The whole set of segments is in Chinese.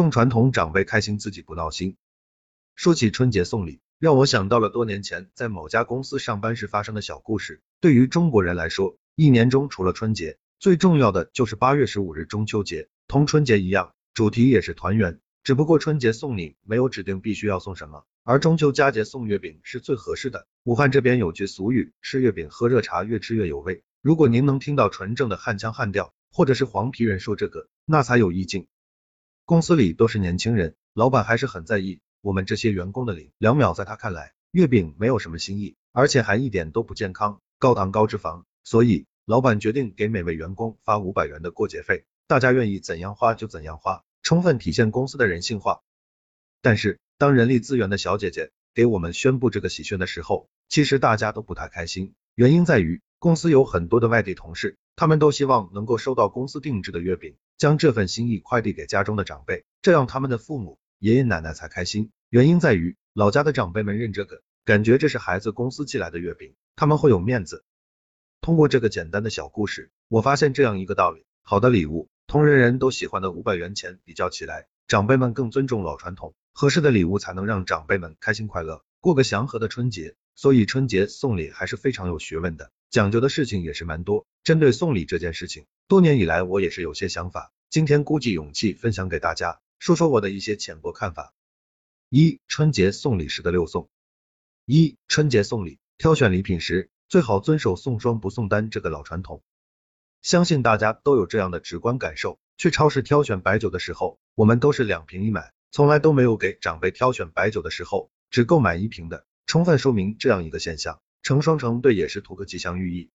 送传统长辈开心，自己不闹心。说起春节送礼，让我想到了多年前在某家公司上班时发生的小故事。对于中国人来说，一年中除了春节，最重要的就是八月十五日中秋节。同春节一样，主题也是团圆。只不过春节送礼没有指定必须要送什么，而中秋佳节送月饼是最合适的。武汉这边有句俗语，吃月饼喝热茶，越吃越有味。如果您能听到纯正的汉腔汉调，或者是黄皮人说这个，那才有意境。公司里都是年轻人，老板还是很在意我们这些员工的礼。两秒在他看来，月饼没有什么新意，而且还一点都不健康，高糖高脂肪，所以老板决定给每位员工发五百元的过节费，大家愿意怎样花就怎样花，充分体现公司的人性化。但是当人力资源的小姐姐给我们宣布这个喜讯的时候，其实大家都不太开心，原因在于。公司有很多的外地同事，他们都希望能够收到公司定制的月饼，将这份心意快递给家中的长辈，这样他们的父母、爷爷奶奶才开心。原因在于老家的长辈们认这个，感觉这是孩子公司寄来的月饼，他们会有面子。通过这个简单的小故事，我发现这样一个道理：好的礼物，同人人都喜欢的五百元钱比较起来，长辈们更尊重老传统，合适的礼物才能让长辈们开心快乐，过个祥和的春节。所以春节送礼还是非常有学问的。讲究的事情也是蛮多，针对送礼这件事情，多年以来我也是有些想法，今天鼓起勇气分享给大家，说说我的一些浅薄看法。一、春节送礼时的六送。一、春节送礼，挑选礼品时最好遵守送双不送单这个老传统，相信大家都有这样的直观感受。去超市挑选白酒的时候，我们都是两瓶一买，从来都没有给长辈挑选白酒的时候只购买一瓶的，充分说明这样一个现象。成双成对也是图个吉祥寓意。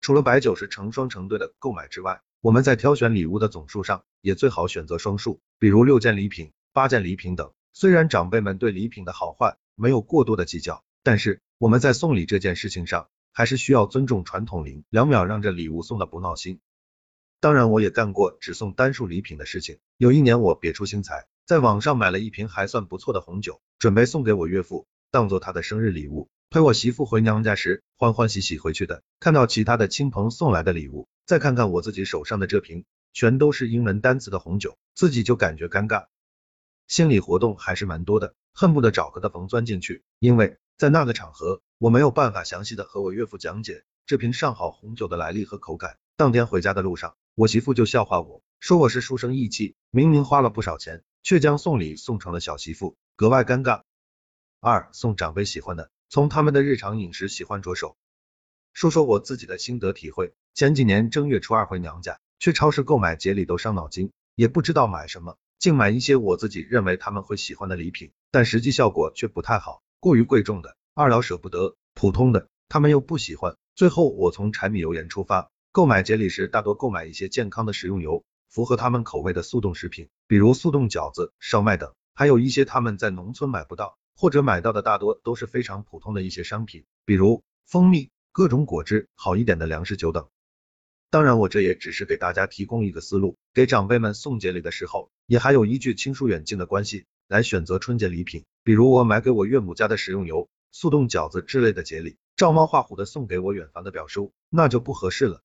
除了白酒是成双成对的购买之外，我们在挑选礼物的总数上也最好选择双数，比如六件礼品、八件礼品等。虽然长辈们对礼品的好坏没有过多的计较，但是我们在送礼这件事情上还是需要尊重传统，零两秒让这礼物送的不闹心。当然，我也干过只送单数礼品的事情。有一年我别出心裁，在网上买了一瓶还算不错的红酒，准备送给我岳父，当做他的生日礼物。陪我媳妇回娘家时，欢欢喜喜回去的，看到其他的亲朋送来的礼物，再看看我自己手上的这瓶，全都是英文单词的红酒，自己就感觉尴尬，心理活动还是蛮多的，恨不得找个的缝钻进去。因为在那个场合，我没有办法详细的和我岳父讲解这瓶上好红酒的来历和口感。当天回家的路上，我媳妇就笑话我说我是书生意气，明明花了不少钱，却将送礼送成了小媳妇，格外尴尬。二送长辈喜欢的。从他们的日常饮食喜欢着手，说说我自己的心得体会。前几年正月初二回娘家，去超市购买节礼都伤脑筋，也不知道买什么，竟买一些我自己认为他们会喜欢的礼品，但实际效果却不太好，过于贵重的，二老舍不得，普通的，他们又不喜欢。最后我从柴米油盐出发，购买节礼时大多购买一些健康的食用油，符合他们口味的速冻食品，比如速冻饺子、烧麦等，还有一些他们在农村买不到。或者买到的大多都是非常普通的一些商品，比如蜂蜜、各种果汁、好一点的粮食酒等。当然，我这也只是给大家提供一个思路，给长辈们送节礼的时候，也还有依据亲疏远近的关系来选择春节礼品。比如我买给我岳母家的食用油、速冻饺子之类的节礼，照猫画虎的送给我远房的表叔，那就不合适了。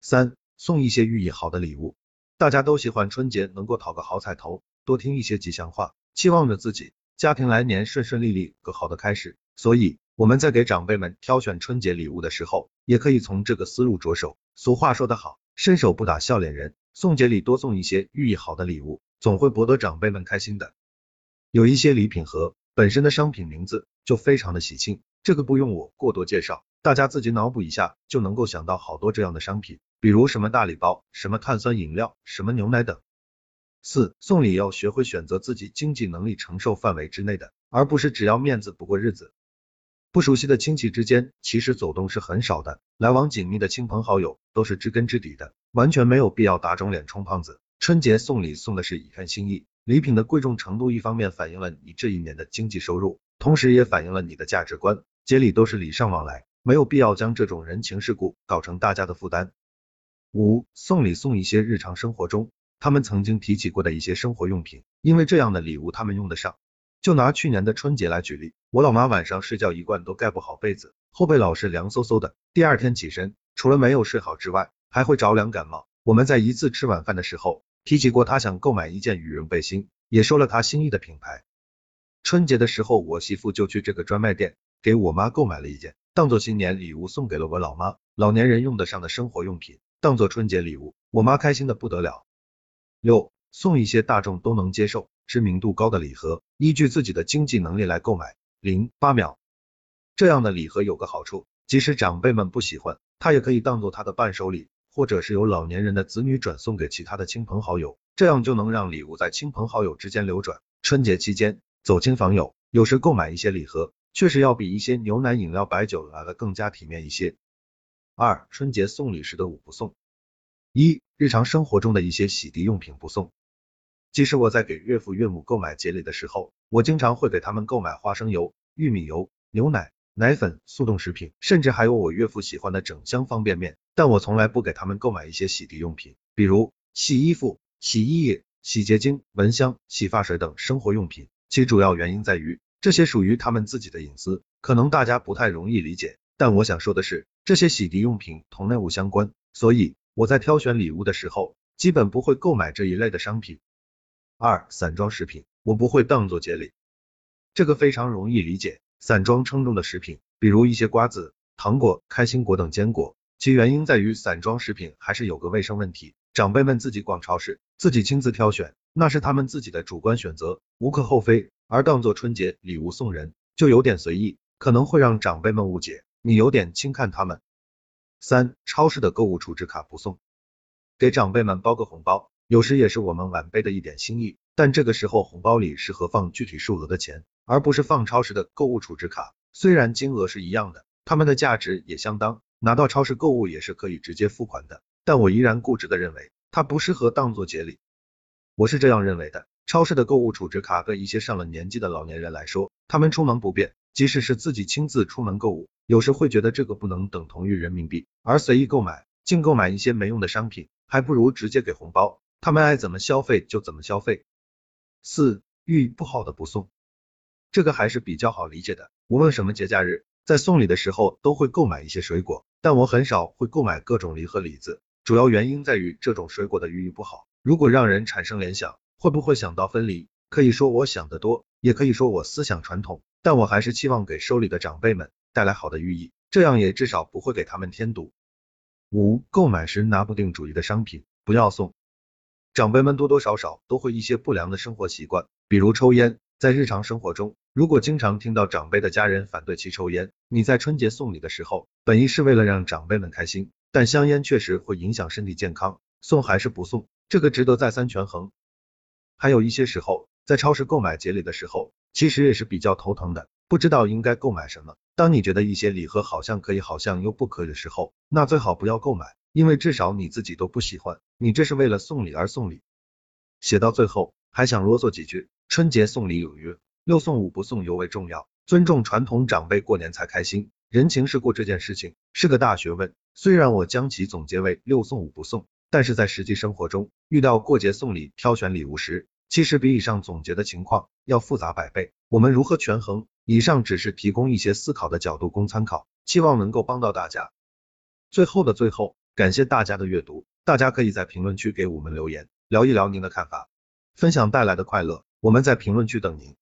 三、送一些寓意好的礼物，大家都喜欢春节能够讨个好彩头，多听一些吉祥话，期望着自己。家庭来年顺顺利利，个好的开始。所以我们在给长辈们挑选春节礼物的时候，也可以从这个思路着手。俗话说得好，伸手不打笑脸人。送节礼多送一些寓意好的礼物，总会博得长辈们开心的。有一些礼品盒本身的商品名字就非常的喜庆，这个不用我过多介绍，大家自己脑补一下就能够想到好多这样的商品，比如什么大礼包、什么碳酸饮料、什么牛奶等。四送礼要学会选择自己经济能力承受范围之内的，而不是只要面子不过日子。不熟悉的亲戚之间，其实走动是很少的，来往紧密的亲朋好友都是知根知底的，完全没有必要打肿脸充胖子。春节送礼送的是一份心意，礼品的贵重程度一方面反映了你这一年的经济收入，同时也反映了你的价值观。节礼都是礼尚往来，没有必要将这种人情世故搞成大家的负担。五送礼送一些日常生活中。他们曾经提起过的一些生活用品，因为这样的礼物他们用得上。就拿去年的春节来举例，我老妈晚上睡觉一贯都盖不好被子，后背老是凉飕飕的，第二天起身除了没有睡好之外，还会着凉感冒。我们在一次吃晚饭的时候，提起过他想购买一件羽绒背心，也说了他心仪的品牌。春节的时候，我媳妇就去这个专卖店给我妈购买了一件，当做新年礼物送给了我老妈。老年人用得上的生活用品，当做春节礼物，我妈开心的不得了。六，送一些大众都能接受、知名度高的礼盒，依据自己的经济能力来购买。零八秒，这样的礼盒有个好处，即使长辈们不喜欢，它也可以当做他的伴手礼，或者是由老年人的子女转送给其他的亲朋好友，这样就能让礼物在亲朋好友之间流转。春节期间。走亲访友，有时购买一些礼盒，确实要比一些牛奶、饮料、白酒来的更加体面一些。二、春节送礼时的五不送：一、日常生活中的一些洗涤用品不送。即使我在给岳父岳母购买节礼的时候，我经常会给他们购买花生油、玉米油、牛奶、奶粉、速冻食品，甚至还有我岳父喜欢的整箱方便面，但我从来不给他们购买一些洗涤用品，比如洗衣服、洗衣液、洗洁精、蚊香、洗发水等生活用品。其主要原因在于，这些属于他们自己的隐私，可能大家不太容易理解。但我想说的是，这些洗涤用品同内务相关，所以我在挑选礼物的时候，基本不会购买这一类的商品。二、散装食品，我不会当做节礼，这个非常容易理解。散装称重的食品，比如一些瓜子、糖果、开心果等坚果，其原因在于散装食品还是有个卫生问题，长辈们自己逛超市，自己亲自挑选。那是他们自己的主观选择，无可厚非。而当做春节礼物送人，就有点随意，可能会让长辈们误解你有点轻看他们。三、超市的购物储值卡不送，给长辈们包个红包，有时也是我们晚辈的一点心意。但这个时候红包里适合放具体数额的钱，而不是放超市的购物储值卡。虽然金额是一样的，它们的价值也相当，拿到超市购物也是可以直接付款的。但我依然固执的认为，它不适合当做节礼。我是这样认为的，超市的购物储值卡对一些上了年纪的老年人来说，他们出门不便，即使是自己亲自出门购物，有时会觉得这个不能等同于人民币，而随意购买，净购买一些没用的商品，还不如直接给红包，他们爱怎么消费就怎么消费。四，寓意不好的不送，这个还是比较好理解的。无论什么节假日，在送礼的时候都会购买一些水果，但我很少会购买各种梨和李子，主要原因在于这种水果的寓意不好。如果让人产生联想，会不会想到分离？可以说我想得多，也可以说我思想传统，但我还是期望给收礼的长辈们带来好的寓意，这样也至少不会给他们添堵。五、购买时拿不定主意的商品不要送。长辈们多多少少都会一些不良的生活习惯，比如抽烟。在日常生活中，如果经常听到长辈的家人反对其抽烟，你在春节送礼的时候，本意是为了让长辈们开心，但香烟确实会影响身体健康，送还是不送？这个值得再三权衡。还有一些时候，在超市购买节礼的时候，其实也是比较头疼的，不知道应该购买什么。当你觉得一些礼盒好像可以，好像又不可以的时候，那最好不要购买，因为至少你自己都不喜欢，你这是为了送礼而送礼。写到最后，还想啰嗦几句：春节送礼有约，六送五不送尤为重要，尊重传统长辈，过年才开心。人情世故这件事情是个大学问，虽然我将其总结为六送五不送。但是在实际生活中，遇到过节送礼、挑选礼物时，其实比以上总结的情况要复杂百倍。我们如何权衡？以上只是提供一些思考的角度供参考，希望能够帮到大家。最后的最后，感谢大家的阅读，大家可以在评论区给我们留言，聊一聊您的看法，分享带来的快乐。我们在评论区等您。